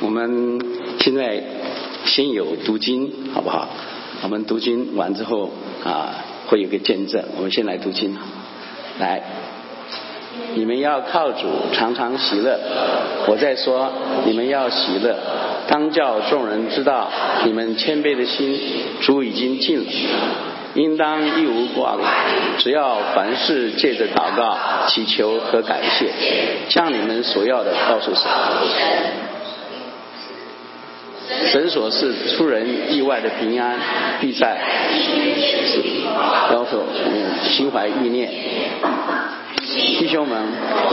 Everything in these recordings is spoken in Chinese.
我们现在先有读经，好不好？我们读经完之后啊，会有个见证。我们先来读经，来，你们要靠主常常喜乐。我在说，你们要喜乐，当叫众人知道你们谦卑的心，主已经尽了。应当一无挂虑，只要凡事借着祷告、祈求和感谢，将你们所要的告诉神。神所是出人意外的平安，必在要求心怀意念。弟兄们，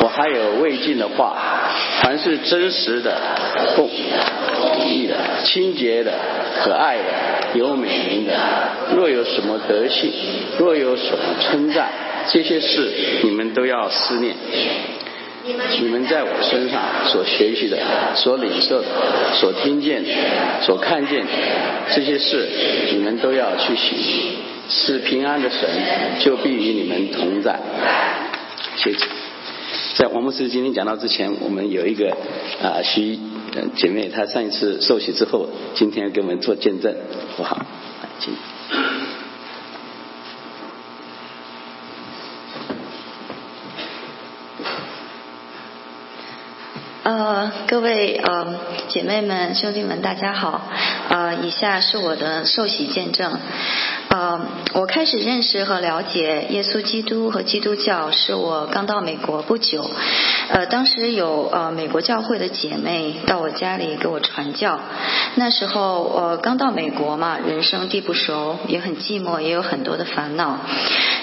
我还有未尽的话，凡是真实的、公义的、清洁的、可爱的、有美名的，若有什么德性，若有什么称赞，这些事你们都要思念。你们在我身上所学习的、所领受的、所听见的、所看见的这些事，你们都要去行。是平安的神就必与你们同在。谢谢。在王牧师今天讲到之前，我们有一个啊徐姐妹，她上一次受洗之后，今天给我们做见证，好不好？请。呃，各位呃姐妹们、兄弟们，大家好。呃，以下是我的受洗见证。呃，我开始认识和了解耶稣基督和基督教是我刚到美国不久。呃，当时有呃美国教会的姐妹到我家里给我传教。那时候我刚到美国嘛，人生地不熟，也很寂寞，也有很多的烦恼，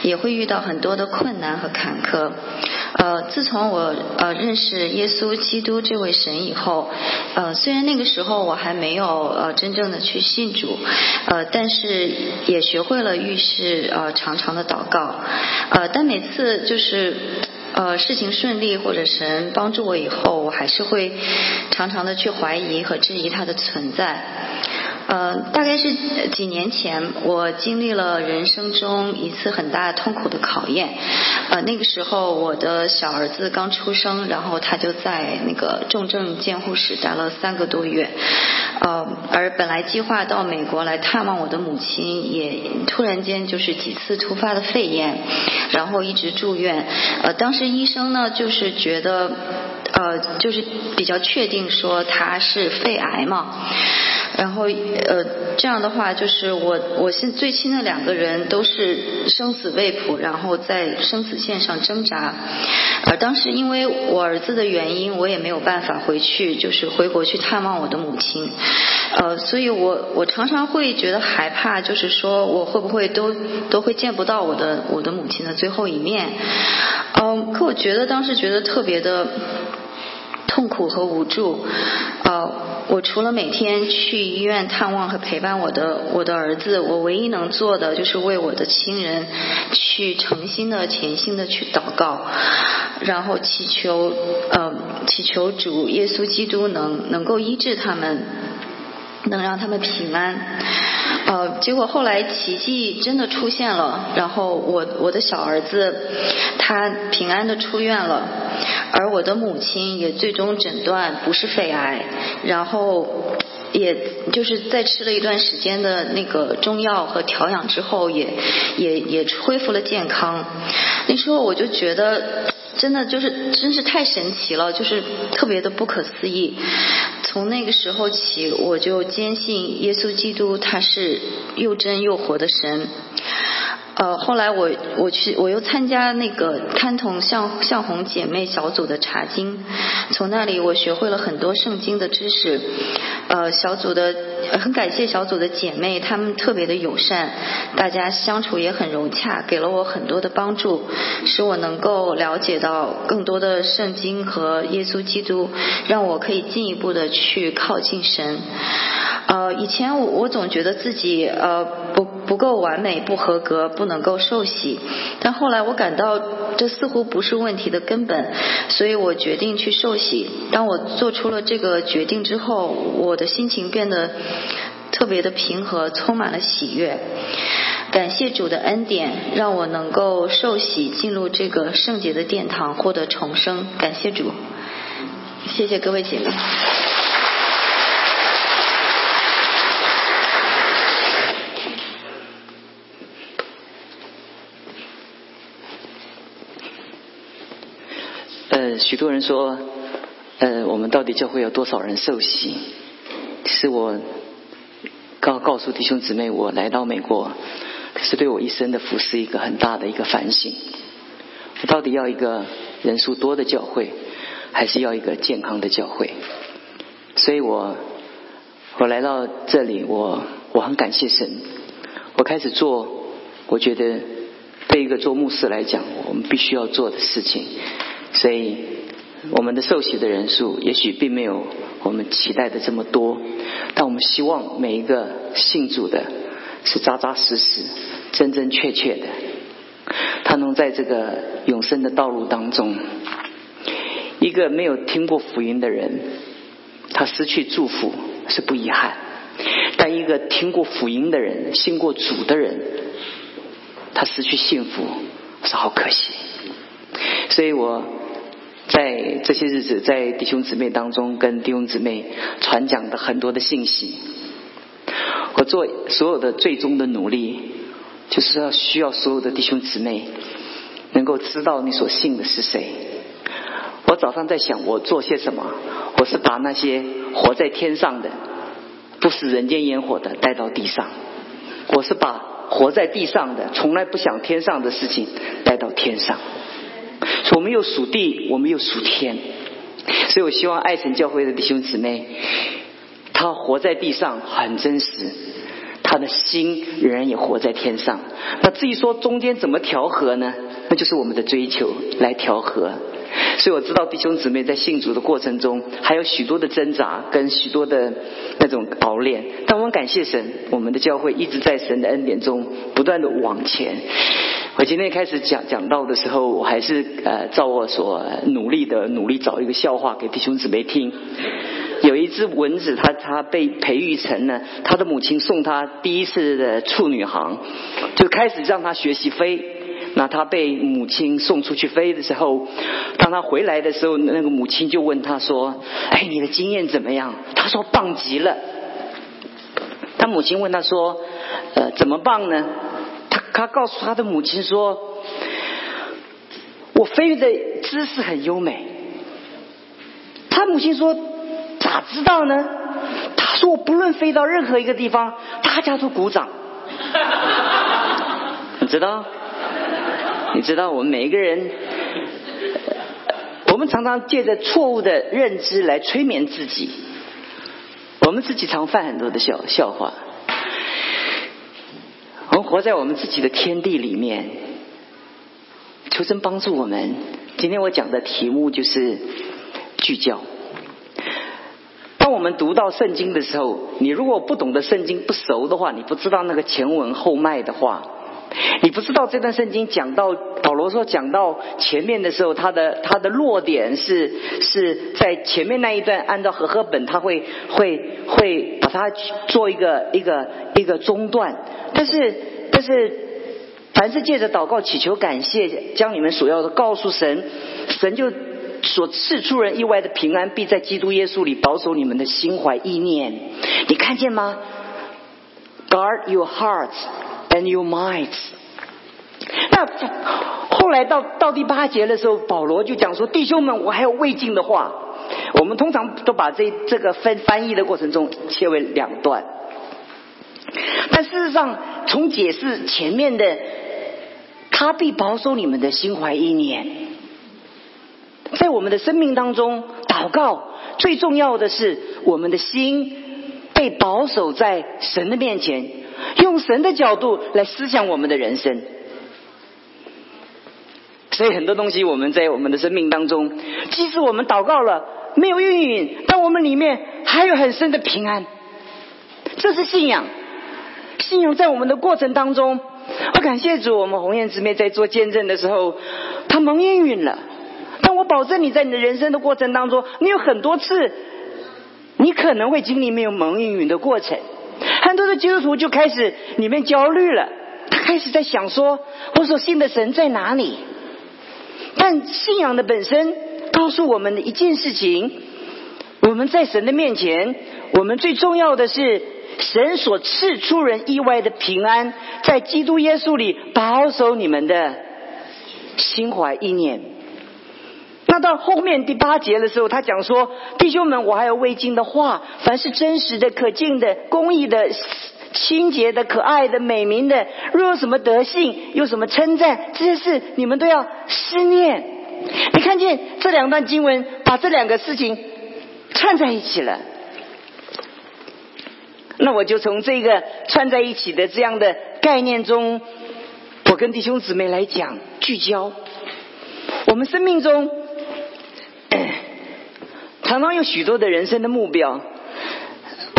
也会遇到很多的困难和坎坷。呃，自从我呃认识耶稣基督这位神以后，呃，虽然那个时候我还没有呃真正的去信主，呃，但是也学会了遇事呃长长的祷告，呃，但每次就是呃事情顺利或者神帮助我以后，我还是会常常的去怀疑和质疑他的存在。呃，大概是几年前，我经历了人生中一次很大痛苦的考验。呃，那个时候我的小儿子刚出生，然后他就在那个重症监护室待了三个多月。呃，而本来计划到美国来探望我的母亲，也突然间就是几次突发的肺炎，然后一直住院。呃，当时医生呢，就是觉得，呃，就是比较确定说他是肺癌嘛。然后呃，这样的话就是我我现最亲的两个人都是生死未卜，然后在生死线上挣扎。呃当时因为我儿子的原因，我也没有办法回去，就是回国去探望我的母亲。呃，所以我我常常会觉得害怕，就是说我会不会都都会见不到我的我的母亲的最后一面。嗯，可我觉得当时觉得特别的痛苦和无助。呃。我除了每天去医院探望和陪伴我的我的儿子，我唯一能做的就是为我的亲人去诚心的、虔心的去祷告，然后祈求呃祈求主耶稣基督能能够医治他们，能让他们平安。呃，结果后来奇迹真的出现了，然后我我的小儿子他平安的出院了，而我的母亲也最终诊断不是肺癌，然后也就是在吃了一段时间的那个中药和调养之后，也也也恢复了健康。那时候我就觉得。真的就是真是太神奇了，就是特别的不可思议。从那个时候起，我就坚信耶稣基督他是又真又活的神。呃，后来我我去我又参加那个贪同向向红姐妹小组的查经，从那里我学会了很多圣经的知识。呃，小组的很感谢小组的姐妹，她们特别的友善，大家相处也很融洽，给了我很多的帮助，使我能够了解到更多的圣经和耶稣基督，让我可以进一步的去靠近神。呃，以前我我总觉得自己呃不不够完美，不合格，不能够受洗。但后来我感到这似乎不是问题的根本，所以我决定去受洗。当我做出了这个决定之后，我的心情变得特别的平和，充满了喜悦。感谢主的恩典，让我能够受洗，进入这个圣洁的殿堂，获得重生。感谢主，谢谢各位姐妹。呃，许多人说，呃，我们到底教会有多少人受洗？是我。告诉弟兄姊妹，我来到美国，是对我一生的服侍一个很大的一个反省。我到底要一个人数多的教会，还是要一个健康的教会？所以我我来到这里，我我很感谢神。我开始做，我觉得对一个做牧师来讲，我们必须要做的事情。所以我们的受洗的人数，也许并没有我们期待的这么多，但我们希望每一个信主的，是扎扎实实、真真确确的，他能在这个永生的道路当中，一个没有听过福音的人，他失去祝福是不遗憾，但一个听过福音的人、信过主的人，他失去幸福是好可惜。所以我。在这些日子，在弟兄姊妹当中，跟弟兄姊妹传讲的很多的信息，我做所有的最终的努力，就是要需要所有的弟兄姊妹能够知道你所信的是谁。我早上在想，我做些什么？我是把那些活在天上的、不食人间烟火的带到地上；我是把活在地上的、从来不想天上的事情带到天上。我们又属地，我们又属天，所以我希望爱神教会的弟兄姊妹，他活在地上很真实，他的心仍然也活在天上。那至于说中间怎么调和呢？那就是我们的追求来调和。所以我知道弟兄姊妹在信主的过程中，还有许多的挣扎跟许多的那种熬炼。但我们感谢神，我们的教会一直在神的恩典中不断的往前。我今天开始讲讲到的时候，我还是呃照我所努力的努力找一个笑话给弟兄姊妹听。有一只蚊子，它它被培育成了，他的母亲送他第一次的处女航，就开始让他学习飞。那他被母亲送出去飞的时候，当他回来的时候，那个母亲就问他说：“哎，你的经验怎么样？”他说：“棒极了。”他母亲问他说：“呃，怎么棒呢？”他他告诉他的母亲说：“我飞的姿势很优美。”他母亲说：“咋知道呢？”他说：“我不论飞到任何一个地方，大家都鼓掌。”你知道？你知道我们每一个人，我们常常借着错误的认知来催眠自己，我们自己常犯很多的笑笑话。我们活在我们自己的天地里面，求神帮助我们。今天我讲的题目就是聚焦。当我们读到圣经的时候，你如果不懂得圣经不熟的话，你不知道那个前文后脉的话，你不知道这段圣经讲到保罗说讲到前面的时候，他的他的落点是是在前面那一段，按照和合本他会会会把它做一个一个一个中断。但是，但是，凡是借着祷告祈求感谢，将你们所要的告诉神，神就所赐出人意外的平安，必在基督耶稣里保守你们的心怀意念。你看见吗？Guard your hearts and your minds。那后来到到第八节的时候，保罗就讲说：“弟兄们，我还有未尽的话。”我们通常都把这这个翻翻译的过程中切为两段。但事实上，从解释前面的，他必保守你们的心怀意念，在我们的生命当中，祷告最重要的是我们的心被保守在神的面前，用神的角度来思想我们的人生。所以很多东西我们在我们的生命当中，即使我们祷告了没有应允，但我们里面还有很深的平安，这是信仰。信仰在我们的过程当中，我感谢主，我们红颜姊妹在做见证的时候，他蒙应允了。但我保证你在你的人生的过程当中，你有很多次，你可能会经历没有蒙应允的过程。很多的基督徒就开始里面焦虑了，他开始在想说：我所信的神在哪里？但信仰的本身告诉我们的一件事情：我们在神的面前，我们最重要的是。神所赐出人意外的平安，在基督耶稣里保守你们的心怀意念。那到后面第八节的时候，他讲说：“弟兄们，我还有未尽的话，凡是真实的、可敬的、公义的、清洁的、可爱的、美名的，若有什么德性，有什么称赞，这些事你们都要思念。”你看见这两段经文，把这两个事情串在一起了。那我就从这个串在一起的这样的概念中，我跟弟兄姊妹来讲聚焦。我们生命中常常有许多的人生的目标。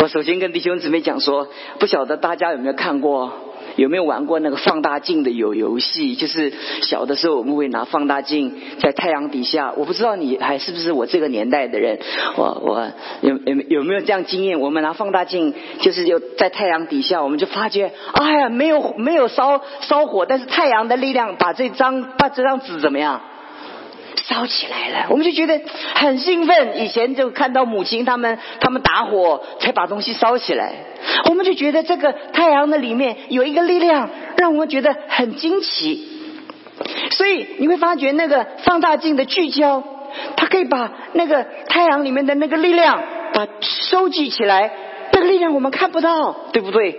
我首先跟弟兄姊妹讲说，不晓得大家有没有看过。有没有玩过那个放大镜的有游戏？就是小的时候我们会拿放大镜在太阳底下。我不知道你还是不是我这个年代的人。我我有有有没有这样经验？我们拿放大镜就是就在太阳底下，我们就发觉，哎呀，没有没有烧烧火，但是太阳的力量把这张把这张纸怎么样？烧起来了，我们就觉得很兴奋。以前就看到母亲他们他们打火才把东西烧起来，我们就觉得这个太阳的里面有一个力量，让我们觉得很惊奇。所以你会发觉那个放大镜的聚焦，它可以把那个太阳里面的那个力量把收集起来，那个力量我们看不到，对不对？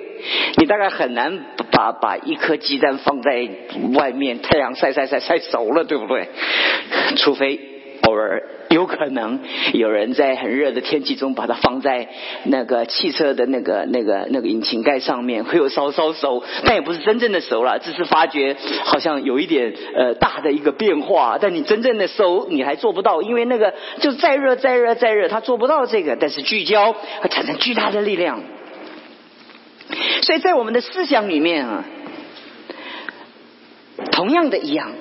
你大概很难把把一颗鸡蛋放在外面，太阳晒晒晒晒熟了，对不对？除非偶尔有可能有人在很热的天气中把它放在那个汽车的那个那个那个引擎盖上面，会有稍稍熟，但也不是真正的熟了，只是发觉好像有一点呃大的一个变化。但你真正的熟你还做不到，因为那个就再热再热再热，它做不到这个。但是聚焦会产生巨大的力量。所以在我们的思想里面啊，同样的一样，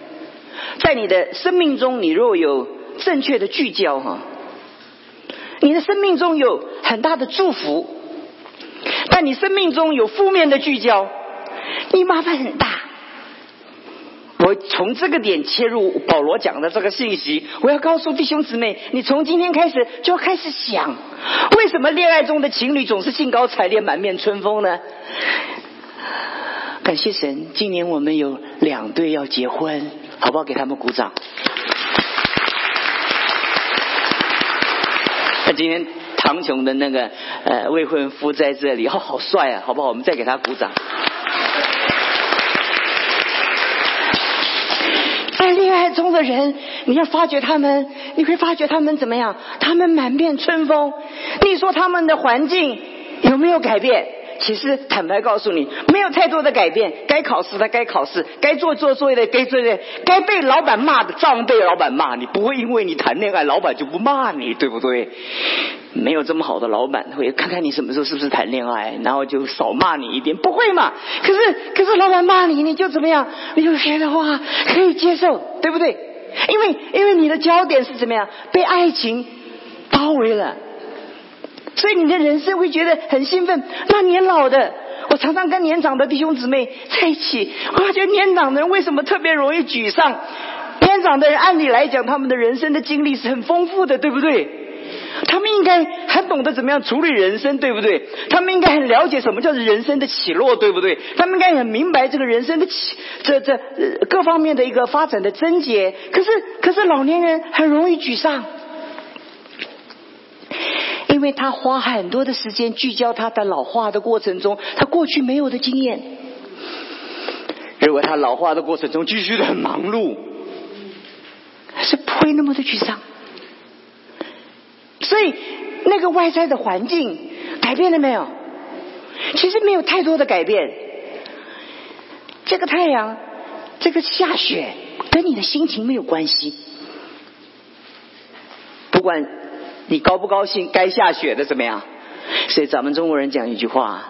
在你的生命中，你若有正确的聚焦哈，你的生命中有很大的祝福；但你生命中有负面的聚焦，你麻烦很大。我从这个点切入保罗讲的这个信息，我要告诉弟兄姊妹，你从今天开始就要开始想，为什么恋爱中的情侣总是兴高采烈、满面春风呢？感谢神，今年我们有两对要结婚，好不好？给他们鼓掌。那今天唐琼的那个呃未婚夫在这里，哦，好帅啊，好不好？我们再给他鼓掌。恋爱中的人，你要发觉他们，你会发觉他们怎么样？他们满面春风。你说他们的环境有没有改变？其实坦白告诉你，没有太多的改变。该考试的该考试，该做做作业的该做作业，该被老板骂的照样被老板骂。你不会因为你谈恋爱，老板就不骂你，对不对？没有这么好的老板会看看你什么时候是不是谈恋爱，然后就少骂你一点，不会嘛？可是可是老板骂你，你就怎么样？你就觉得哇，可以接受，对不对？因为因为你的焦点是怎么样？被爱情包围了。所以你的人生会觉得很兴奋。那年老的，我常常跟年长的弟兄姊妹在一起，我发觉年长的人为什么特别容易沮丧？年长的人按理来讲，他们的人生的经历是很丰富的，对不对？他们应该很懂得怎么样处理人生，对不对？他们应该很了解什么叫做人生的起落，对不对？他们应该很明白这个人生的起这这各方面的一个发展的症结。可是，可是老年人很容易沮丧。因为他花很多的时间聚焦他的老化的过程中，他过去没有的经验。如果他老化的过程中继续的很忙碌，是不会那么的沮丧。所以那个外在的环境改变了没有？其实没有太多的改变。这个太阳，这个下雪，跟你的心情没有关系。不管。你高不高兴？该下雪的怎么样？所以咱们中国人讲一句话：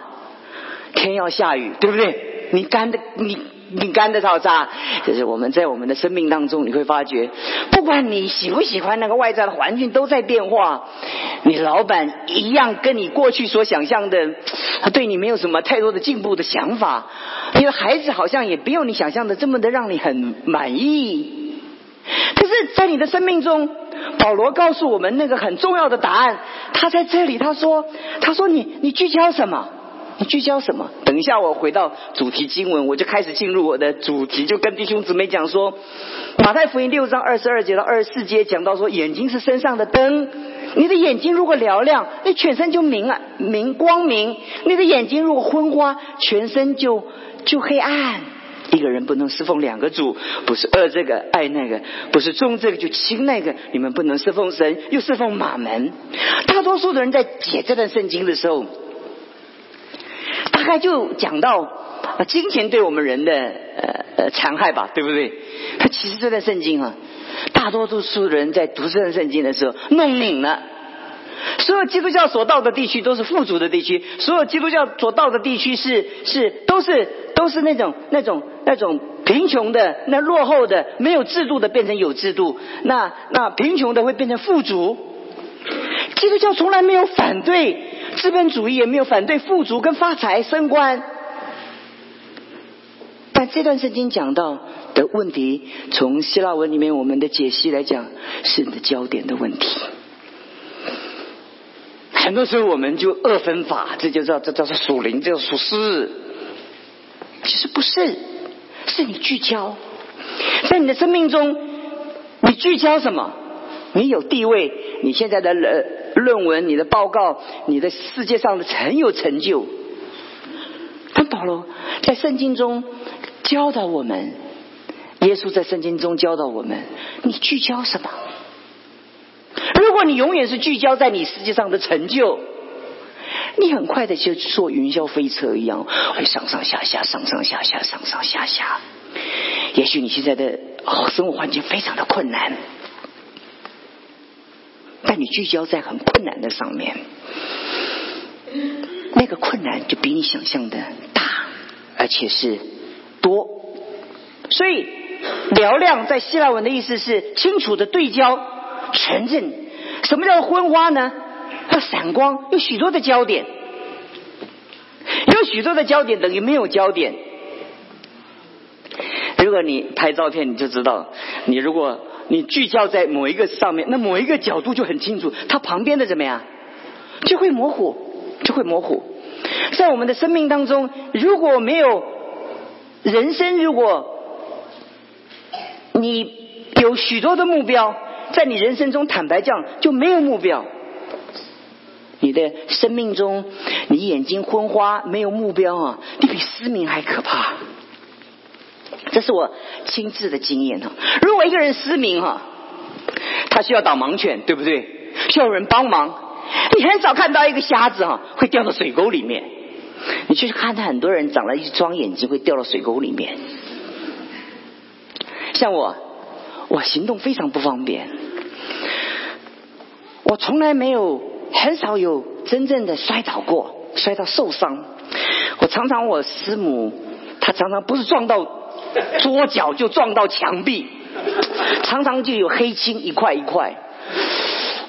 天要下雨，对不对？你干的，你你干的吵杂。就是我们在我们的生命当中，你会发觉，不管你喜不喜欢那个外在的环境都在变化。你老板一样跟你过去所想象的，他对你没有什么太多的进步的想法。你的孩子好像也没有你想象的这么的让你很满意。可是，在你的生命中，保罗告诉我们那个很重要的答案。他在这里，他说：“他说你你聚焦什么？你聚焦什么？等一下我回到主题经文，我就开始进入我的主题，就跟弟兄姊妹讲说，马太福音六章二十二节到二十四节讲到说，眼睛是身上的灯，你的眼睛如果嘹亮，那全身就明啊明光明；你的眼睛如果昏花，全身就就黑暗。一个人不能侍奉两个主，不是爱这个爱那个，不是重这个就轻那个。你们不能侍奉神又侍奉马门。大多数的人在解这段圣经的时候。大概就讲到金钱对我们人的呃呃残害吧，对不对？他其实这段圣经啊，大多数的人在读这段圣经的时候弄拧了。所有基督教所到的地区都是富足的地区，所有基督教所到的地区是是都是都是那种那种那种贫穷的、那落后的、没有制度的变成有制度，那那贫穷的会变成富足。基督教从来没有反对。资本主义也没有反对富足跟发财升官，但这段圣经讲到的问题，从希腊文里面我们的解析来讲，是你的焦点的问题。很多时候我们就二分法，这就叫这叫做属灵，这叫属实。其实不是，是你聚焦，在你的生命中，你聚焦什么？你有地位，你现在的人。论文、你的报告、你的世界上的很有成就。但保罗在圣经中教导我们，耶稣在圣经中教导我们：你聚焦什么？如果你永远是聚焦在你世界上的成就，你很快的就坐云霄飞车一样，会上上下下、上上下下、上上下下。也许你现在的生活环境非常的困难。但你聚焦在很困难的上面，那个困难就比你想象的大，而且是多。所以嘹亮在希腊文的意思是清楚的对焦、纯正。什么叫昏花呢？它闪光，有许多的焦点，有许多的焦点等于没有焦点。如果你拍照片，你就知道，你如果。你聚焦在某一个上面，那某一个角度就很清楚，它旁边的怎么样，就会模糊，就会模糊。在我们的生命当中，如果没有人生，如果你有许多的目标，在你人生中，坦白讲就没有目标。你的生命中，你眼睛昏花，没有目标啊，你比失明还可怕。这是我亲自的经验哈。如果一个人失明哈，他需要导盲犬，对不对？需要人帮忙。你很少看到一个瞎子哈会掉到水沟里面。你去看到，很多人长了一双眼睛会掉到水沟里面。像我，我行动非常不方便。我从来没有，很少有真正的摔倒过，摔到受伤。我常常我师母，她常常不是撞到。桌角就撞到墙壁，常常就有黑青一块一块。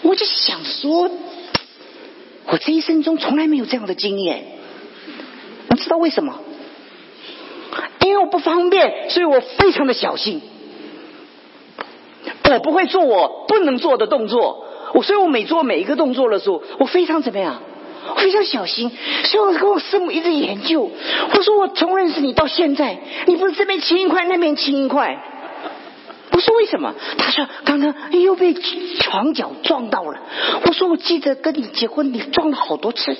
我就想说，我这一生中从来没有这样的经验。你知道为什么？因为我不方便，所以我非常的小心。我不会做我不能做的动作，我所以我每做每一个动作的时候，我非常怎么样？非常小心，所以我跟我师母一直研究。我说我从认识你到现在，你不是这边轻一块，那边轻一块。我说为什么？他说刚刚又被床脚撞到了。我说我记得跟你结婚，你撞了好多次。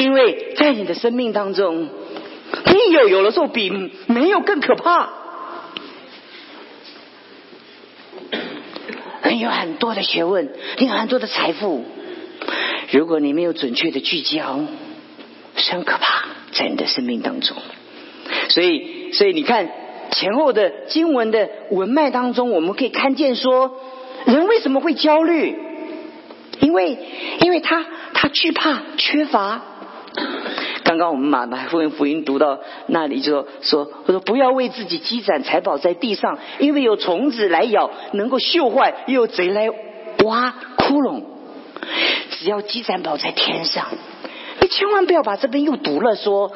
因为在你的生命当中，你有有的时候比没有更可怕。你有很多的学问，你有很多的财富。如果你没有准确的聚焦，是很可怕，在你的生命当中。所以，所以你看前后的经文的文脉当中，我们可以看见说，人为什么会焦虑？因为，因为他他惧怕缺乏。刚刚我们马马福音福音读到那里，就说说，我说不要为自己积攒财宝在地上，因为有虫子来咬，能够锈坏；又有贼来挖窟窿。只要积攒宝在天上，你千万不要把这边又读了，说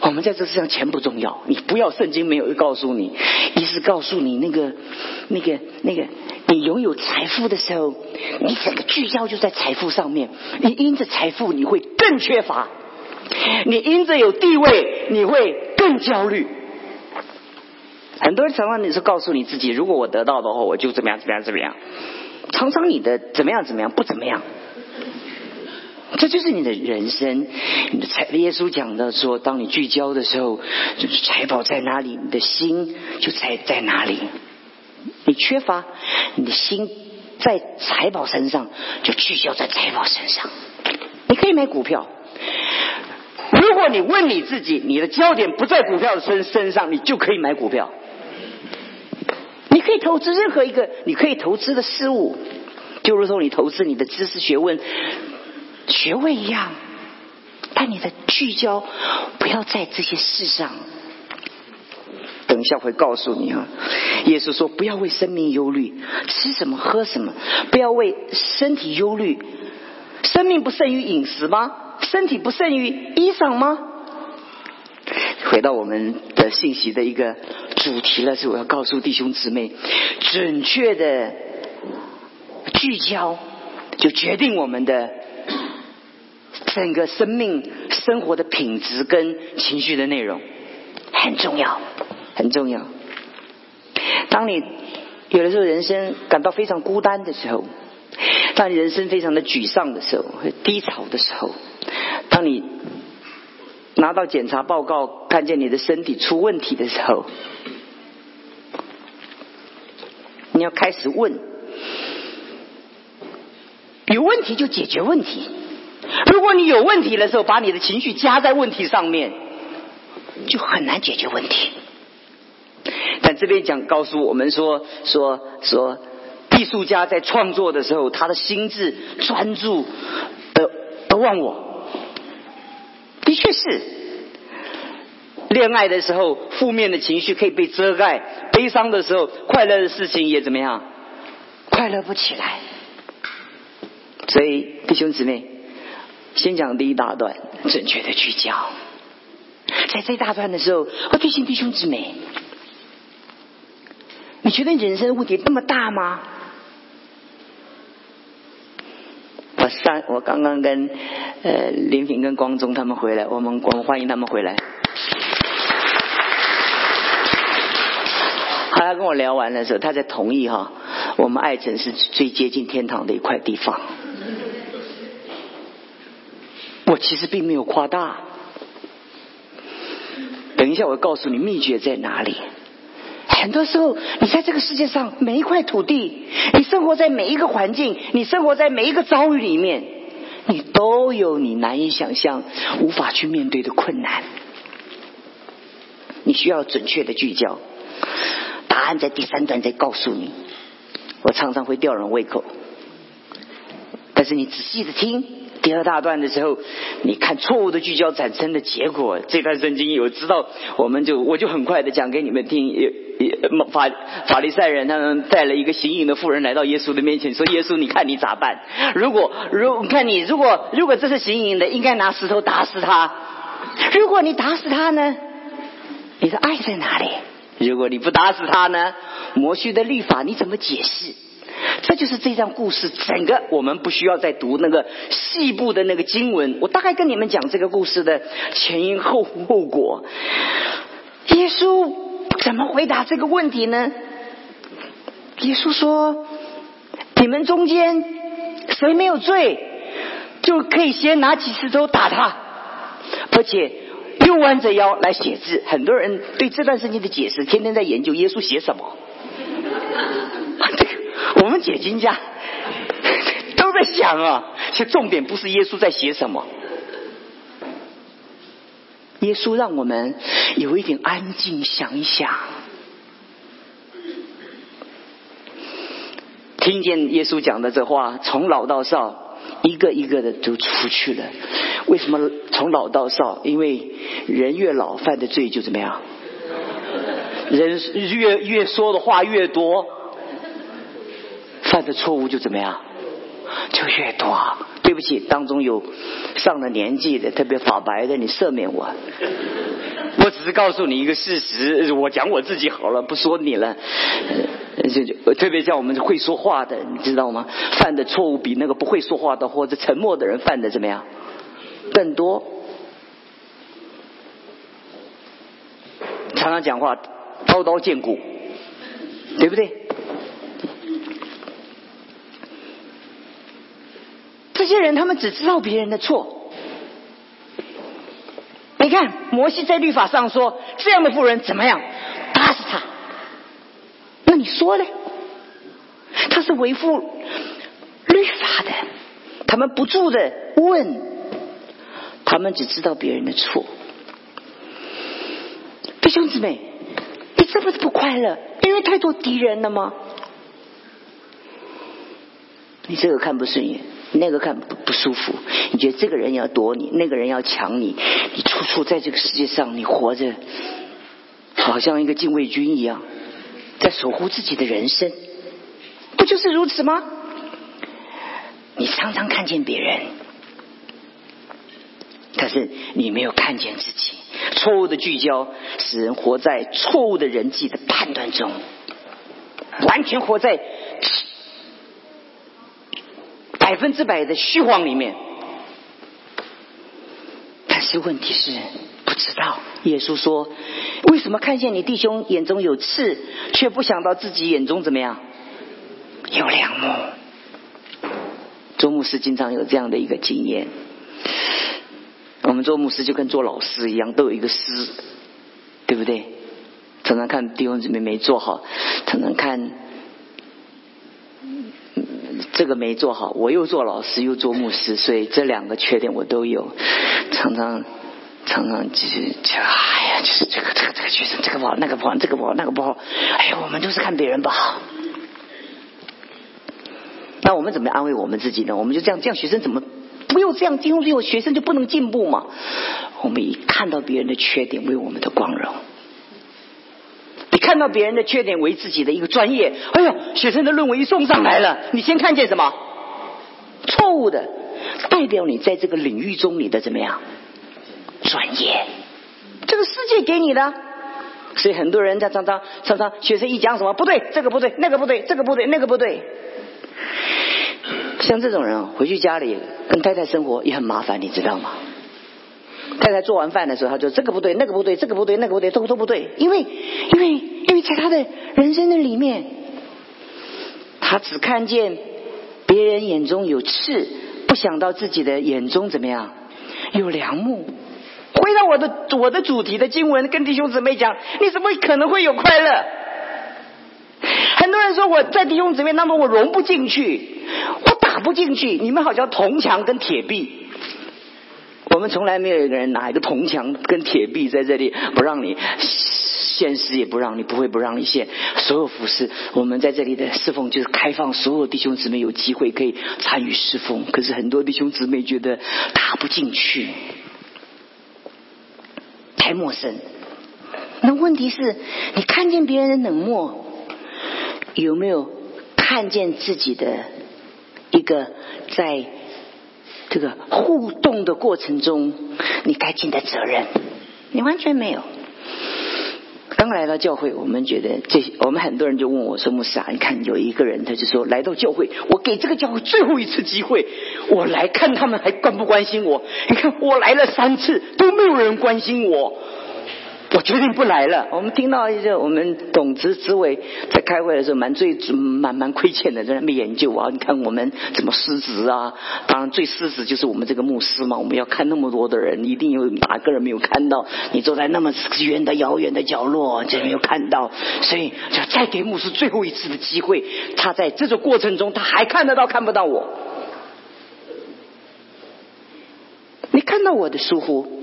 我们在这世上钱不重要，你不要圣经没有告诉你，一是告诉你那个那个那个，你拥有财富的时候，你整个聚焦就在财富上面，你因着财富你会更缺乏，你因着有地位你会更焦虑。很多人常常你是告诉你自己，如果我得到的话，我就怎么样怎么样怎么样。常常你的怎么样怎么样不怎么样，这就是你的人生。你的财，耶稣讲的说，当你聚焦的时候，就是财宝在哪里，你的心就在在哪里。你缺乏，你的心在财宝身上，就聚焦在财宝身上。你可以买股票。如果你问你自己，你的焦点不在股票的身身上，你就可以买股票。你可以投资任何一个你可以投资的事物，就如同你投资你的知识、学问、学位一样。但你的聚焦不要在这些事上。等一下会告诉你啊，耶稣说不要为生命忧虑，吃什么喝什么，不要为身体忧虑。生命不胜于饮食吗？身体不胜于衣裳吗？回到我们的信息的一个主题了，是我要告诉弟兄姊妹，准确的聚焦，就决定我们的整个生命生活的品质跟情绪的内容，很重要，很重要。当你有的时候人生感到非常孤单的时候，当你人生非常的沮丧的时候，低潮的时候，当你。拿到检查报告，看见你的身体出问题的时候，你要开始问：有问题就解决问题。如果你有问题的时候，把你的情绪加在问题上面，就很难解决问题。但这边讲告诉我们说说说，艺术家在创作的时候，他的心智专注的的忘我。的确是，恋爱的时候负面的情绪可以被遮盖，悲伤的时候快乐的事情也怎么样，快乐不起来。所以弟兄姊妹，先讲第一大段，正确的聚焦。在这一大段的时候，我提醒弟兄姊妹，你觉得人生问题那么大吗？上我刚刚跟呃林平跟光宗他们回来，我们我们欢迎他们回来。他跟我聊完的时候，他才同意哈，我们爱城是最接近天堂的一块地方。我其实并没有夸大，等一下我告诉你秘诀在哪里。很多时候，你在这个世界上每一块土地，你生活在每一个环境，你生活在每一个遭遇里面，你都有你难以想象、无法去面对的困难。你需要准确的聚焦，答案在第三段再告诉你。我常常会吊人胃口，但是你仔细的听。第二大段的时候，你看错误的聚焦产生的结果。这段圣经有知道，我们就我就很快的讲给你们听。也法法利赛人他们带了一个行淫的妇人来到耶稣的面前，说：“耶稣，你看你咋办？如果如看你如果如果这是行淫的，应该拿石头打死他。如果你打死他呢？你的爱在哪里？如果你不打死他呢？摩西的律法你怎么解释？”这就是这段故事，整个我们不需要再读那个细部的那个经文。我大概跟你们讲这个故事的前因后后果。耶稣怎么回答这个问题呢？耶稣说：“你们中间谁没有罪，就可以先拿起石头打他，而且又弯着腰来写字。”很多人对这段圣经的解释，天天在研究耶稣写什么。我们解经家 都在想啊，其实重点不是耶稣在写什么，耶稣让我们有一点安静想一想，听见耶稣讲的这话，从老到少，一个一个的都出去了。为什么从老到少？因为人越老犯的罪就怎么样？人越越说的话越多。犯的错误就怎么样，就越多。对不起，当中有上了年纪的，特别发白的，你赦免我。我只是告诉你一个事实，我讲我自己好了，不说你了。就就特别像我们会说话的，你知道吗？犯的错误比那个不会说话的或者沉默的人犯的怎么样？更多。常常讲话，刀刀见骨，对不对？这这些人他们只知道别人的错。你看，摩西在律法上说，这样的妇人怎么样？打死他。那你说呢？他是维护律法的，他们不住的问，他们只知道别人的错。弟兄姊妹，你这么不快乐，因为太多敌人了吗？你这个看不顺眼，那个看不不舒服，你觉得这个人要躲你，那个人要抢你，你处处在这个世界上，你活着好像一个禁卫军一样，在守护自己的人生，不就是如此吗？你常常看见别人，但是你没有看见自己。错误的聚焦使人活在错误的人际的判断中，完全活在百分之百的虚晃里面。但是问题是不知道。耶稣说：“为什么看见你弟兄眼中有刺，却不想到自己眼中怎么样有良木？”周牧师经常有这样的一个经验。我们做牧师就跟做老师一样，都有一个师，对不对？常常看弟兄姊妹没做好，常常看这个没做好，我又做老师又做牧师，所以这两个缺点我都有。常常常常就是就哎呀，就是这个这个这个学生这个不好，那个不好，这个不好，那个不好。哎呀，我们都是看别人不好。那我们怎么安慰我们自己呢？我们就这样，这样学生怎么？不用这样，进入之后学生就不能进步嘛？我们以看到别人的缺点为我们的光荣，看到别人的缺点为自己的一个专业。哎呦，学生的论文一送上来了，你先看见什么？错误的，代表你在这个领域中你的怎么样？专业，这个世界给你的。所以很多人在常常常常学生一讲什么不对，这个不对，那个不对，这个不对，那个不对。像这种人回去家里跟太太生活也很麻烦，你知道吗？太太做完饭的时候，他就这个不对，那个不对，这个不对，那个不对，都都不对，因为因为因为在他的人生的里面，他只看见别人眼中有刺，不想到自己的眼中怎么样有良木。回到我的我的主题的经文，跟弟兄姊妹讲，你怎么可能会有快乐？很多人说我在弟兄姊妹当中我融不进去，我打不进去。你们好像铜墙跟铁壁，我们从来没有一个人拿一个铜墙跟铁壁在这里不让你现实，也不让你不会不让你现。所有服饰，我们在这里的侍奉就是开放，所有弟兄姊妹有机会可以参与侍奉。可是很多弟兄姊妹觉得打不进去，太陌生。那问题是你看见别人的冷漠。有没有看见自己的一个在这个互动的过程中，你该尽的责任？你完全没有。刚来到教会，我们觉得这，我们很多人就问我说：“牧师啊，你看有一个人，他就说来到教会，我给这个教会最后一次机会，我来看他们还关不关心我？你看我来了三次，都没有人关心我。”我决定不来了。我们听到一个我们董执执委在开会的时候，蛮最蛮蛮亏欠的，在那边研究啊。你看我们怎么失职啊？当然最失职就是我们这个牧师嘛。我们要看那么多的人，一定有哪个人没有看到？你坐在那么远的遥远的角落，就没有看到。所以就再给牧师最后一次的机会。他在这个过程中，他还看得到看不到我？你看到我的疏忽？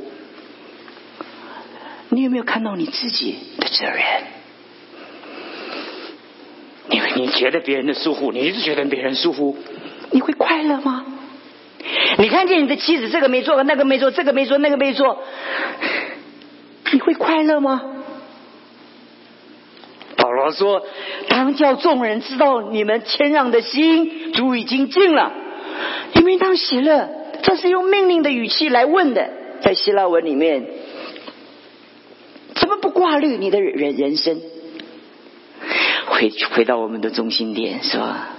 你有没有看到你自己的责任？因为你觉得别人的疏忽，你一直觉得别人疏忽，你会快乐吗？你看见你的妻子这个没做，那个没做，这个没做，那个没做，你会快乐吗？保罗说：“当叫众人知道你们谦让的心，主已经尽了。你们当喜乐。这是用命令的语气来问的，在希腊文里面，挂虑你的人人生？回回到我们的中心点，是吧？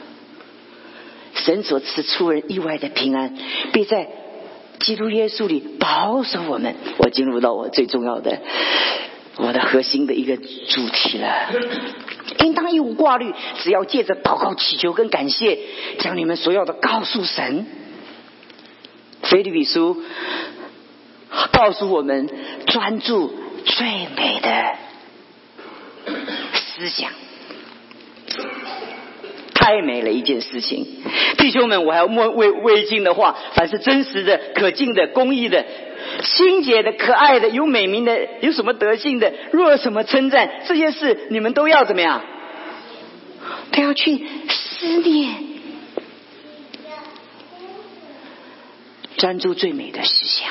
神所赐出人意外的平安，必在基督耶稣里保守我们。我进入到我最重要的。我的核心的一个主题了，应当一无挂虑，只要借着祷告、祈求跟感谢，将你们所要的告诉神。菲利比书告诉我们，专注最美的思想，太美了一件事情。弟兄们，我还要问未未尽的话，凡是真实的、可敬的、公义的。清洁的、可爱的、有美名的、有什么德性的，若什么称赞，这些事你们都要怎么样？都要去思念，专注最美的思想，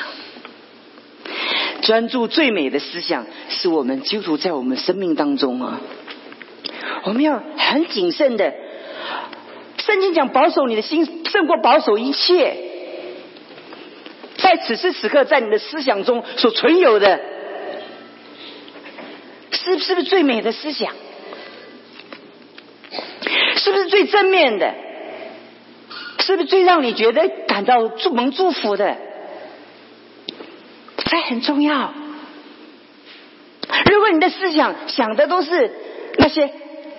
专注最美的思想，是我们基督徒在我们生命当中啊，我们要很谨慎的。圣经讲保守你的心，胜过保守一切。在此时此刻，在你的思想中所存有的，是是不是最美的思想？是不是最正面的？是不是最让你觉得感到祝蒙祝福的？这很重要。如果你的思想想的都是那些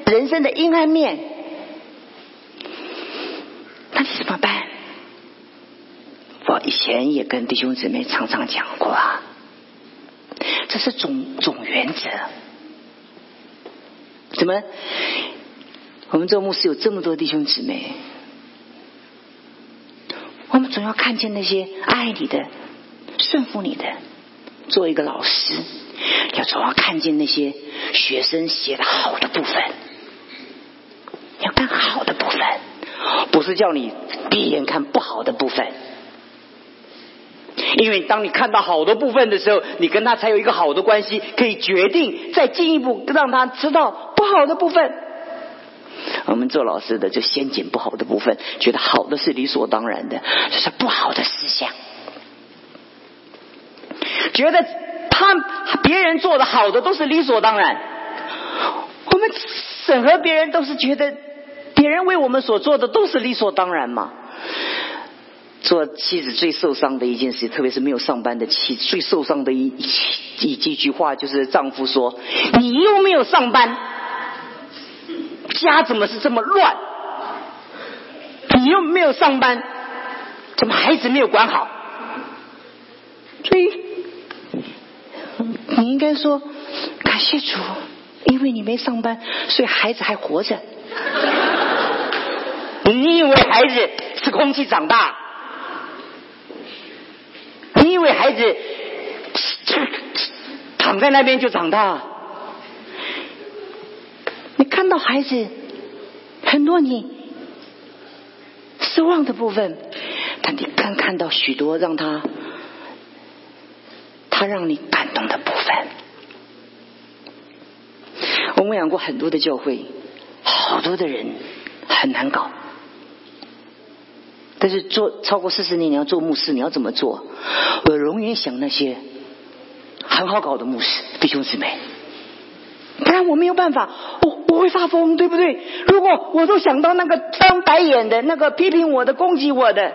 人生的阴暗面，那你怎么办？我以前也跟弟兄姊妹常常讲过啊，这是总总原则。怎么？我们做牧师有这么多弟兄姊妹，我们总要看见那些爱你的、顺服你的。做一个老师，要总要看见那些学生写的好的部分，要看好的部分，不是叫你闭眼看不好的部分。因为当你看到好的部分的时候，你跟他才有一个好的关系，可以决定再进一步让他知道不好的部分。我们做老师的就先捡不好的部分，觉得好的是理所当然的，这是不好的思想。觉得他别人做的好的都是理所当然，我们审核别人都是觉得别人为我们所做的都是理所当然嘛。做妻子最受伤的一件事，特别是没有上班的妻子，最受伤的一一几句话就是丈夫说：“你又没有上班，家怎么是这么乱？你又没有上班，怎么孩子没有管好？”所以你应该说感谢主，因为你没上班，所以孩子还活着。你以为孩子是空气长大？你以为孩子躺在那边就长大？你看到孩子很多你失望的部分，但你更看到许多让他他让你感动的部我们养过很多的教会，好多的人很难搞。但是做超过四十年，你要做牧师，你要怎么做？我永远想那些很好搞的牧师弟兄姊妹，不然我没有办法，我我会发疯，对不对？如果我都想到那个翻白眼的、那个批评我的、攻击我的，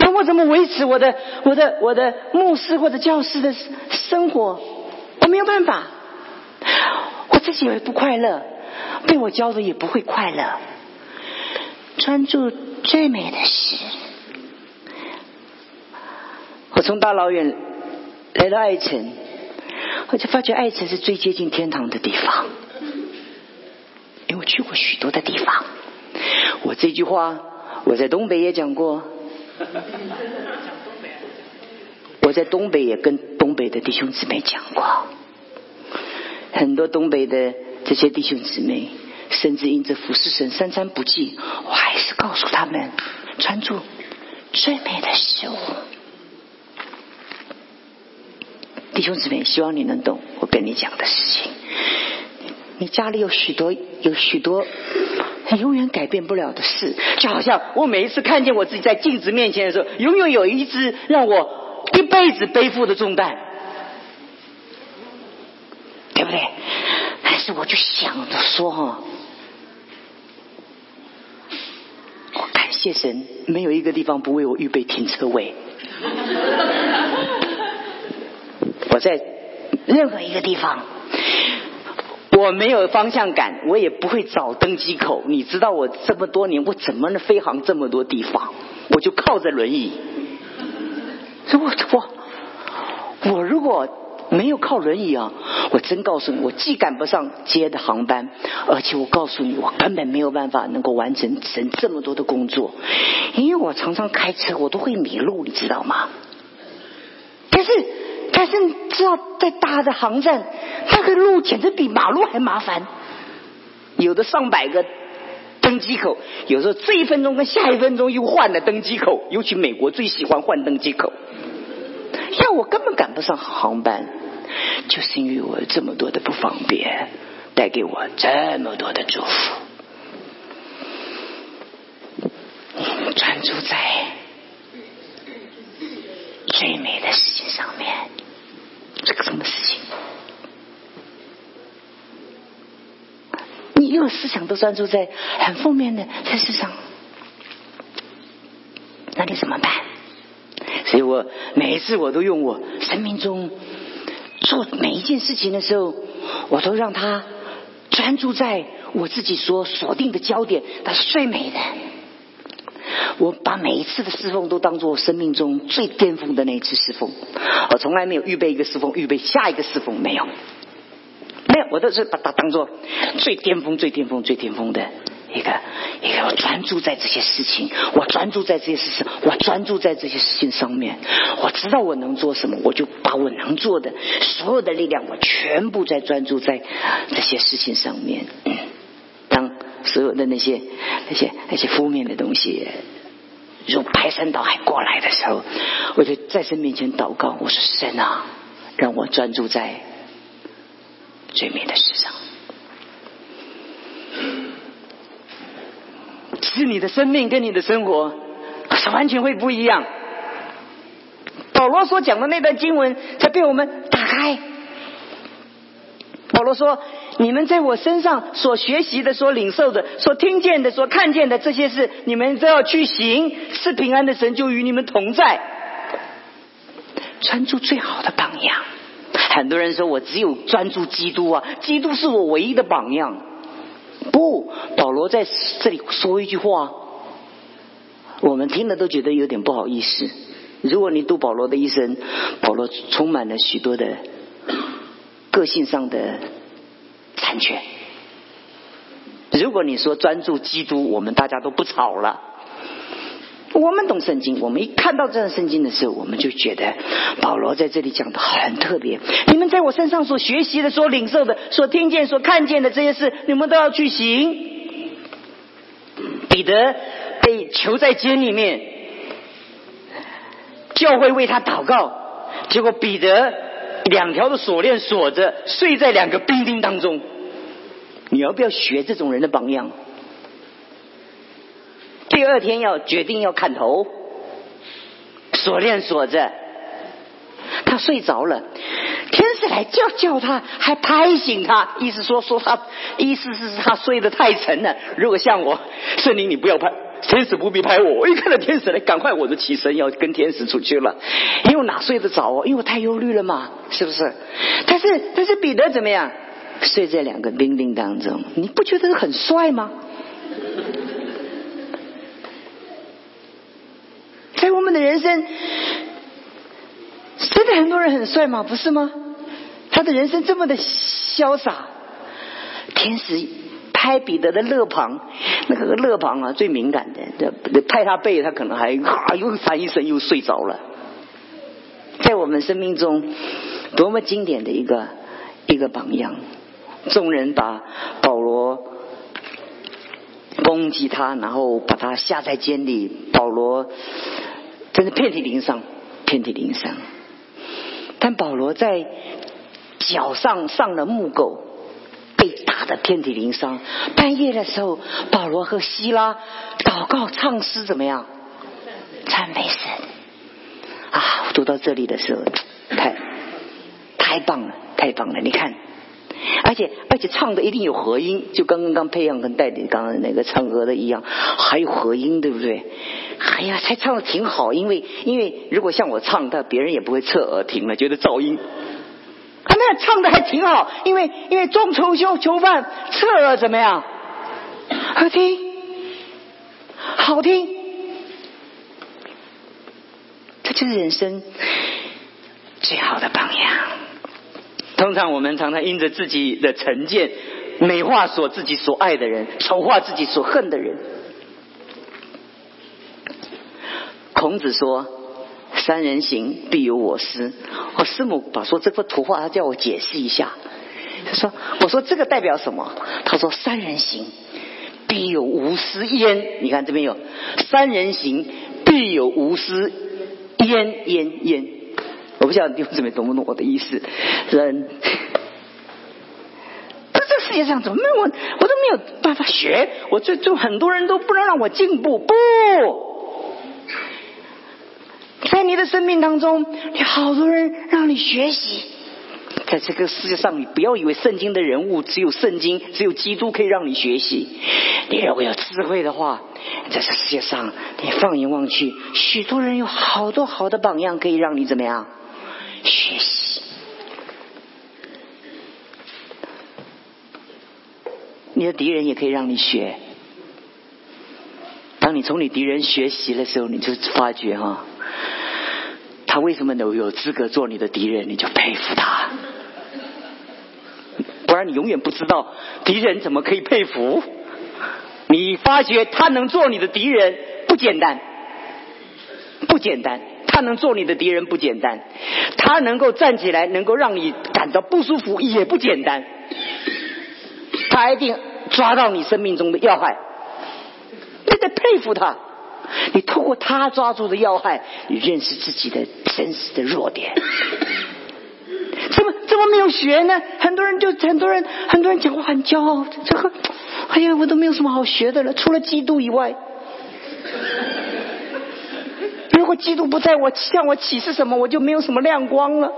那我怎么维持我的、我的、我的牧师或者教师的生活？我没有办法，我自己也不快乐，被我教的也不会快乐。专注最美的事。我从大老远来到爱城，我就发觉爱城是最接近天堂的地方。因为我去过许多的地方，我这句话我在东北也讲过。我在东北也跟东北的弟兄姊妹讲过，很多东北的这些弟兄姊妹。甚至因着服侍神三餐不济，我还是告诉他们专注最美的食物。弟兄姊妹，希望你能懂我跟你讲的事情。你家里有许多有许多永远改变不了的事。就好像我每一次看见我自己在镜子面前的时候，永远有一只让我一辈子背负的重担，对不对？但是我就想着说哈，我感谢神，没有一个地方不为我预备停车位。我在任何一个地方，我没有方向感，我也不会找登机口。你知道我这么多年，我怎么能飞航这么多地方？我就靠着轮椅。我我我如果没有靠轮椅啊，我真告诉你，我既赶不上接的航班，而且我告诉你，我根本没有办法能够完成成这么多的工作，因为我常常开车，我都会迷路，你知道吗？但是，但是你知道，在大的航站，那个路简直比马路还麻烦，有的上百个登机口，有时候这一分钟跟下一分钟又换了登机口，尤其美国最喜欢换登机口。要我根本赶不上航班，就是因为我这么多的不方便，带给我这么多的祝福。专注在最美的事情上面，这个什么事情？你有思想都专注在很负面的在事上，那你怎么办？所以我每一次我都用我生命中做每一件事情的时候，我都让他专注在我自己所锁定的焦点，它是最美的。我把每一次的侍奉都当做生命中最巅峰的那一次侍奉，我从来没有预备一个侍奉，预备下一个侍奉没有，没有，我都是把它当做最巅峰、最巅峰、最巅峰的。一个一个，我专注在这些事情，我专注在这些事情，我专注在这些事情上面。我知道我能做什么，我就把我能做的所有的力量，我全部在专注在这些事情上面。当所有的那些那些那些负面的东西如排山倒海过来的时候，我就在神面前祷告，我说：“神啊，让我专注在最美的事上。”是你的生命跟你的生活是完全会不一样。保罗所讲的那段经文才被我们打开。保罗说：“你们在我身上所学习的、所领受的、所听见的、所看见的这些事，你们都要去行。是平安的神就与你们同在。专注最好的榜样。很多人说我只有专注基督啊，基督是我唯一的榜样。”不，保罗在这里说一句话，我们听了都觉得有点不好意思。如果你读保罗的一生，保罗充满了许多的个性上的残缺。如果你说专注基督，我们大家都不吵了。我们懂圣经，我们一看到这样圣经的时候，我们就觉得保罗在这里讲的很特别。你们在我身上所学习的、所领受的、所听见、所看见的这些事，你们都要去行。彼得被囚在监里面，教会为他祷告，结果彼得两条的锁链锁着，睡在两个兵丁当中。你要不要学这种人的榜样？第二天要决定要砍头，锁链锁着，他睡着了，天使来叫叫他，还拍醒他，意思说说他，意思是他睡得太沉了。如果像我，圣灵你不要拍，天使不必拍我。我一看到天使来，赶快我就起身要跟天使出去了，因为我哪睡得着哦？因为我太忧虑了嘛，是不是？但是但是彼得怎么样？睡在两个兵丁当中，你不觉得很帅吗？在我们的人生，真的很多人很帅吗？不是吗？他的人生这么的潇洒。天使拍彼得的肋旁，那个肋旁啊最敏感的，拍他背，他可能还啊又翻一声又睡着了。在我们生命中，多么经典的一个一个榜样！众人把保罗攻击他，然后把他下在监里，保罗。真是遍体鳞伤，遍体鳞伤。但保罗在脚上上了木狗，被打的遍体鳞伤。半夜的时候，保罗和希拉祷告唱诗，怎么样？赞美神啊！读到这里的时候，太太棒了，太棒了！你看，而且而且唱的一定有和音，就刚刚刚培养跟带领刚刚那个唱歌的一样，还有和音，对不对？哎呀，才唱的挺好，因为因为如果像我唱，的，别人也不会侧耳听了，觉得噪音。他那唱的还挺好，因为因为众囚囚囚犯侧耳怎么样？好听，好听。这就是人生最好的榜样。通常我们常常因着自己的成见，美化所自己所爱的人，丑化自己所恨的人。孔子说：“三人行，必有我师。”我师母把说这幅图画，他叫我解释一下。他说：“我说这个代表什么？”他说：“三人行，必有无师焉。”你看这边有“三人行，必有无师。”焉焉焉，我不晓得弟兄姊妹懂不懂我的意思？人，这这世界上怎么没有我？我都没有办法学。我最最很多人都不能让我进步。不，在你的生命当中，有好多人让你学习。在这个世界上，你不要以为圣经的人物只有圣经，只有基督可以让你学习。你如果有智慧的话，在这世界上，你放眼望去，许多人有好多好的榜样可以让你怎么样学习。你的敌人也可以让你学。当你从你敌人学习的时候，你就发觉哈，他为什么能有资格做你的敌人，你就佩服他。不然你永远不知道敌人怎么可以佩服。你发觉他能做你的敌人不简单，不简单。他能做你的敌人不简单，他能够站起来能够让你感到不舒服也不简单。他一定抓到你生命中的要害，你得佩服他。你透过他抓住的要害，你认识自己的真实的弱点。怎么怎么没有学呢？很多人就很多人很多人讲话很骄傲，这个哎呀，我都没有什么好学的了，除了基督以外。如果基督不在我向我启示什么，我就没有什么亮光了。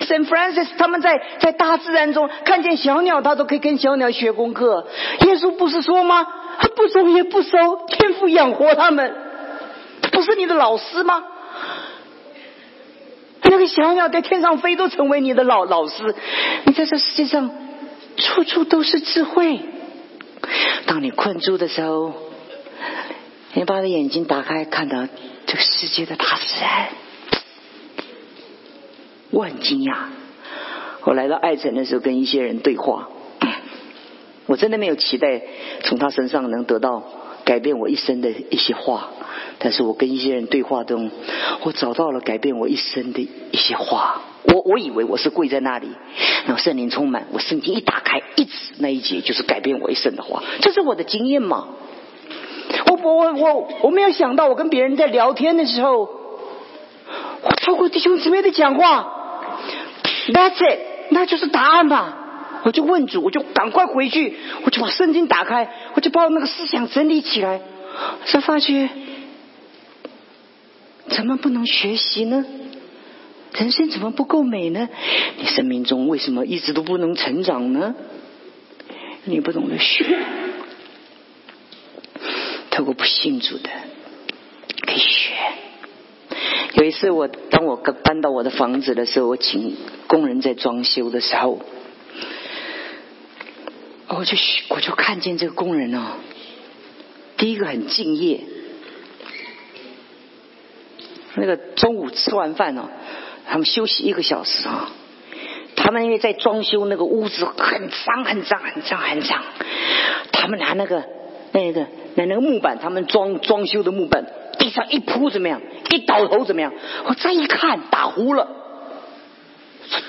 Saint Francis 他们在在大自然中看见小鸟，他都可以跟小鸟学功课。耶稣不是说吗？他不收也不收，天赋养活他们，不是你的老师吗？那个小鸟在天上飞，都成为你的老老师。你在这世界上，处处都是智慧。当你困住的时候，你把的眼睛打开，看到这个世界的大自然。我很惊讶。我来到爱城的时候，跟一些人对话，我真的没有期待从他身上能得到改变我一生的一些话。但是我跟一些人对话中，我找到了改变我一生的一些话。我我以为我是跪在那里，然后圣灵充满，我圣经一打开，一指那一节就是改变我一生的话。这是我的经验嘛？我我我我没有想到，我跟别人在聊天的时候，我透过弟兄姊妹的讲话，That's it，那就是答案吧。我就问主，我就赶快回去，我就把圣经打开，我就把我那个思想整理起来，才发觉。怎么不能学习呢？人生怎么不够美呢？你生命中为什么一直都不能成长呢？你不懂得学，透过不信主的可以学。有一次，我当我搬到我的房子的时候，我请工人在装修的时候，我就我就看见这个工人哦，第一个很敬业。那个中午吃完饭呢，他们休息一个小时啊。他们因为在装修那个屋子很脏很脏很脏很脏，他们拿那个那个那那个木板，他们装装修的木板，地上一铺怎么样？一倒头怎么样？我再一看打糊了，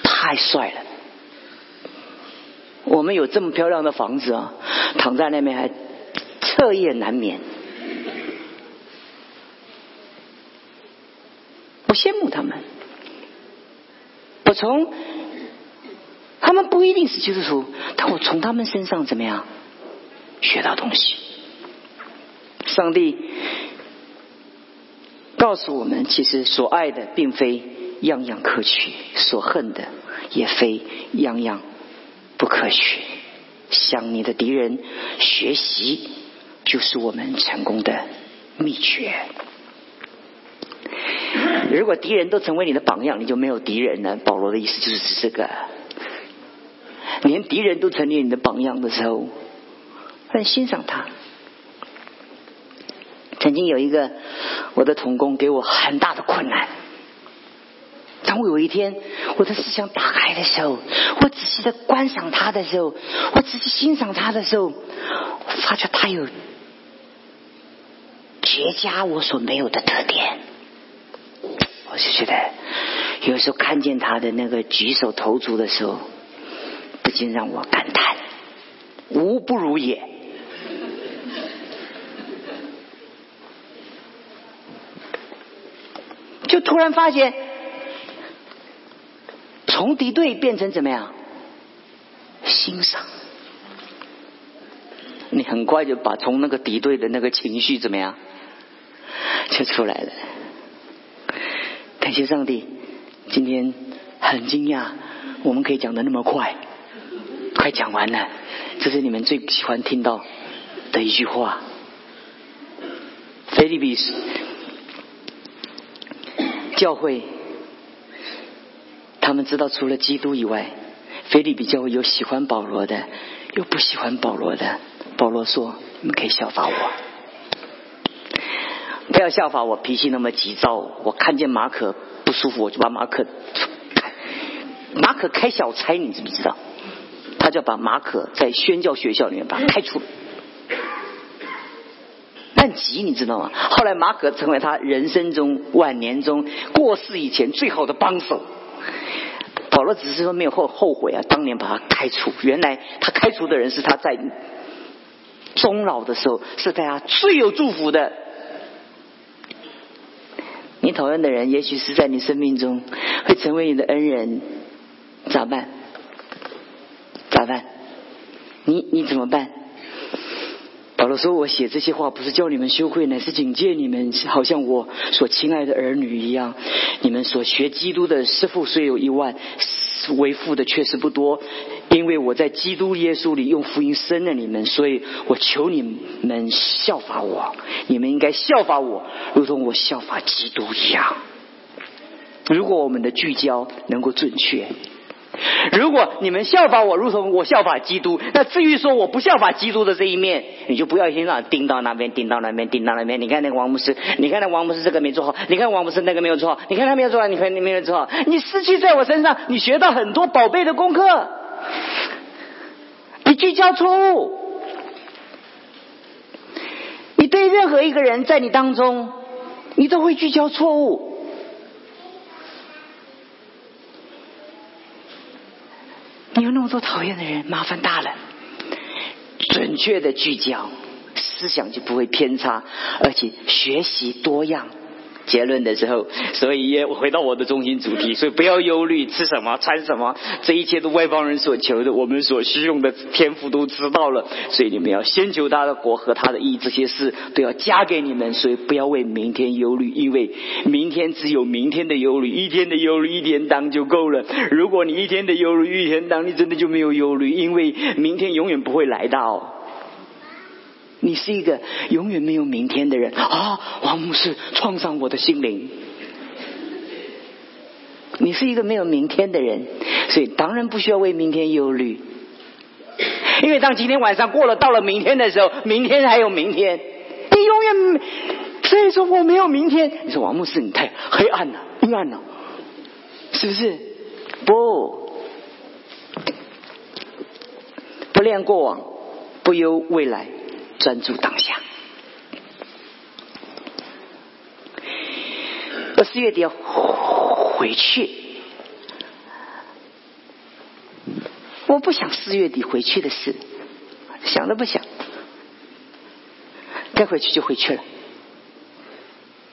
太帅了！我们有这么漂亮的房子啊，躺在那边还彻夜难眠。我羡慕他们。我从他们不一定是基督徒，但我从他们身上怎么样学到东西？上帝告诉我们，其实所爱的并非样样可取，所恨的也非样样不可取。向你的敌人学习，就是我们成功的秘诀。如果敌人都成为你的榜样，你就没有敌人了。保罗的意思就是指这个，连敌人都成为你的榜样的时候，很欣赏他。曾经有一个我的童工给我很大的困难。当我有一天我的思想打开的时候，我仔细的观赏他的时候，我仔细欣赏他的时候，发觉他有绝佳我所没有的特点。我就觉得有时候看见他的那个举手投足的时候，不禁让我感叹：无不如也。就突然发现。从敌对变成怎么样？欣赏，你很快就把从那个敌对的那个情绪怎么样就出来了。感谢上帝，今天很惊讶，我们可以讲的那么快，快讲完了。这是你们最喜欢听到的一句话。菲利比斯教会。他们知道，除了基督以外，菲利比教会有喜欢保罗的，有不喜欢保罗的。保罗说：“你们可以效法我，不要效法我脾气那么急躁。我看见马可不舒服，我就把马可马可开小差，你知不知道？他就把马可在宣教学校里面把他开除。很急，你知道吗？后来马可成为他人生中晚年中过世以前最好的帮手。”保罗只是说没有后后悔啊，当年把他开除。原来他开除的人是他在终老的时候是对他最有祝福的。你讨厌的人，也许是在你生命中会成为你的恩人，咋办？咋办？你你怎么办？保罗说：“我写这些话不是叫你们羞愧，乃是警戒你们，好像我所亲爱的儿女一样。你们所学基督的师傅虽有一万，为父的确实不多。因为我在基督耶稣里用福音生了你们，所以我求你们效法我。你们应该效法我，如同我效法基督一样。如果我们的聚焦能够准确。”如果你们效法我，如同我效法基督，那至于说我不效法基督的这一面，你就不要先让盯到那边，盯到那边，盯到那边。你看那个王牧师，你看那王牧师这个没做好，你看王牧师那个没有做好，你看他没有做好，你看你没有做好，你失去在我身上，你学到很多宝贝的功课，你聚焦错误，你对任何一个人在你当中，你都会聚焦错误。有那么多讨厌的人，麻烦大了。准确的聚焦，思想就不会偏差，而且学习多样。结论的时候，所以也回到我的中心主题，所以不要忧虑吃什么穿什么，这一切都外邦人所求的，我们所需用的天赋都知道了。所以你们要先求他的国和他的义，这些事都要加给你们。所以不要为明天忧虑，因为明天只有明天的忧虑，一天的忧虑一天当就够了。如果你一天的忧虑一天当，你真的就没有忧虑，因为明天永远不会来到。你是一个永远没有明天的人啊！王牧师创伤我的心灵。你是一个没有明天的人，所以当然不需要为明天忧虑。因为当今天晚上过了，到了明天的时候，明天还有明天。你永远所以说我没有明天。你说王牧师你太黑暗了，阴暗了，是不是？不，不恋过往，不忧未来。专注当下。我四月底要回去，我不想四月底回去的事，想都不想，该回去就回去了，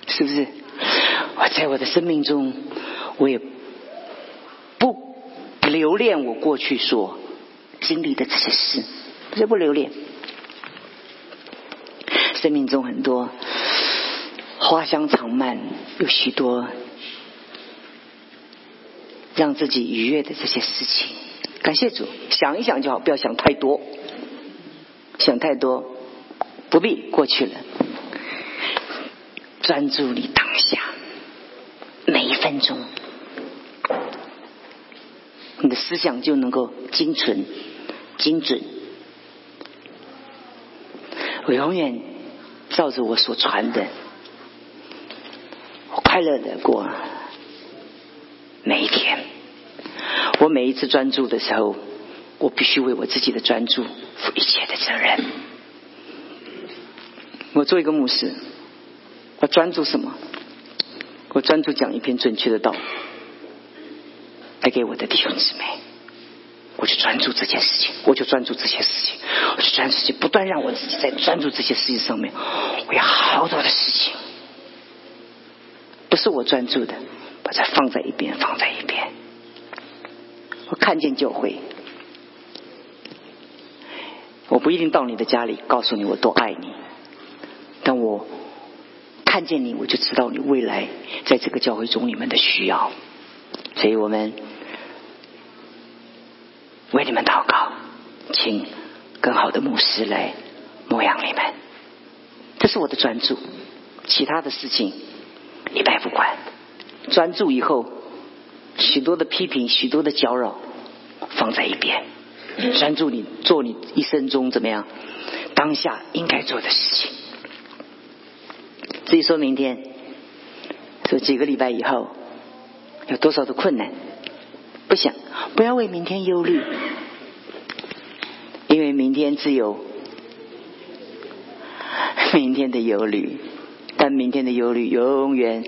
是不是？我在我的生命中，我也不留恋我过去所经历的这些事，谁不留恋？生命中很多花香长漫，有许多让自己愉悦的这些事情。感谢主，想一想就好，不要想太多，想太多不必过去了，专注你当下每一分钟。你的思想就能够精纯、精准。我永远照着我所传的，我快乐的过每一天。我每一次专注的时候，我必须为我自己的专注负一切的责任。我做一个牧师，我专注什么？我专注讲一篇准确的道。带给我的弟兄姊妹，我就专注这件事情，我就专注这些事情，我就专注，不断让我自己在专注这些事情上面。我有好多的事情，不是我专注的，把它放在一边，放在一边。我看见就会，我不一定到你的家里告诉你我多爱你，但我看见你，我就知道你未来在这个教会中你们的需要，所以我们。为你们祷告，请更好的牧师来牧养你们。这是我的专注，其他的事情一概不管。专注以后，许多的批评、许多的搅扰放在一边，专注你做你一生中怎么样当下应该做的事情。至于说明天，说几个礼拜以后有多少的困难。不想，不要为明天忧虑，因为明天自有 明天的忧虑，但明天的忧虑永远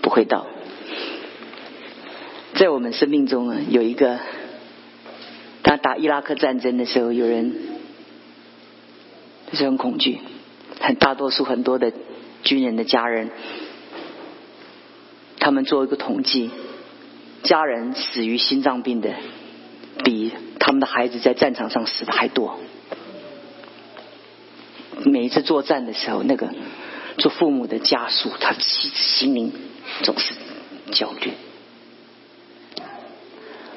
不会到。在我们生命中啊，有一个，当打伊拉克战争的时候，有人就是很恐惧，很大多数很多的军人的家人，他们做一个统计。家人死于心脏病的，比他们的孩子在战场上死的还多。每一次作战的时候，那个做父母的家属，他心心灵总是焦虑。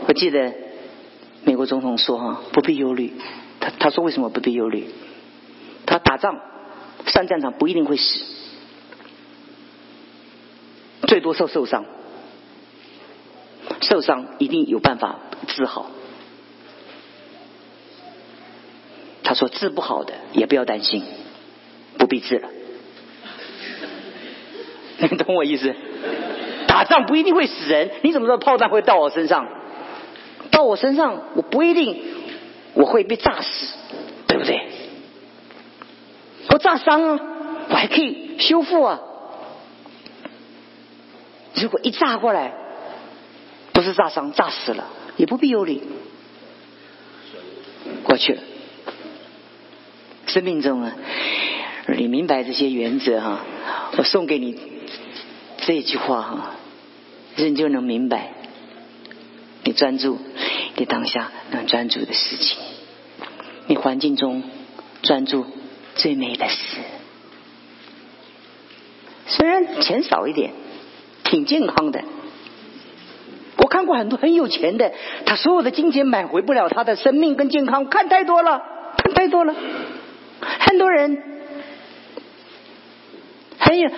我记得美国总统说：“哈，不必忧虑。”他他说：“为什么不必忧虑？他打仗上战场不一定会死，最多受受伤。”受伤一定有办法治好。他说治不好的也不要担心，不必治了。你懂我意思？打仗不一定会死人，你怎么知道炮弹会到我身上？到我身上我不一定我会被炸死，对不对？我炸伤啊，我还可以修复啊。如果一炸过来。不是炸伤，炸死了也不必忧虑，过去了。生命中啊，你明白这些原则哈，我送给你这句话哈，人就能明白。你专注你当下能专注的事情，你环境中专注最美的事。虽然钱少一点，挺健康的。看过很多很有钱的，他所有的金钱买回不了他的生命跟健康，看太多了，看太多了。很多人很有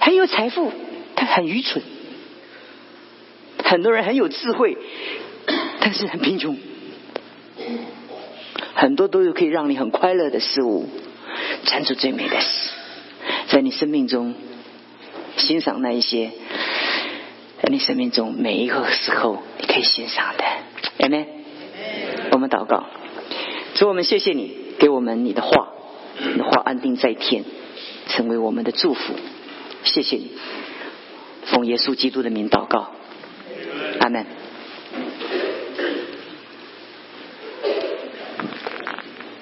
很有财富，他很愚蠢；很多人很有智慧，但是很贫穷。很多都有可以让你很快乐的事物，专注最美的事，在你生命中欣赏那一些。在你生命中每一个时候，你可以欣赏的阿门。我们祷告，主我们谢谢你给我们你的话，你的话安定在天，成为我们的祝福。谢谢你，奉耶稣基督的名祷告，阿门。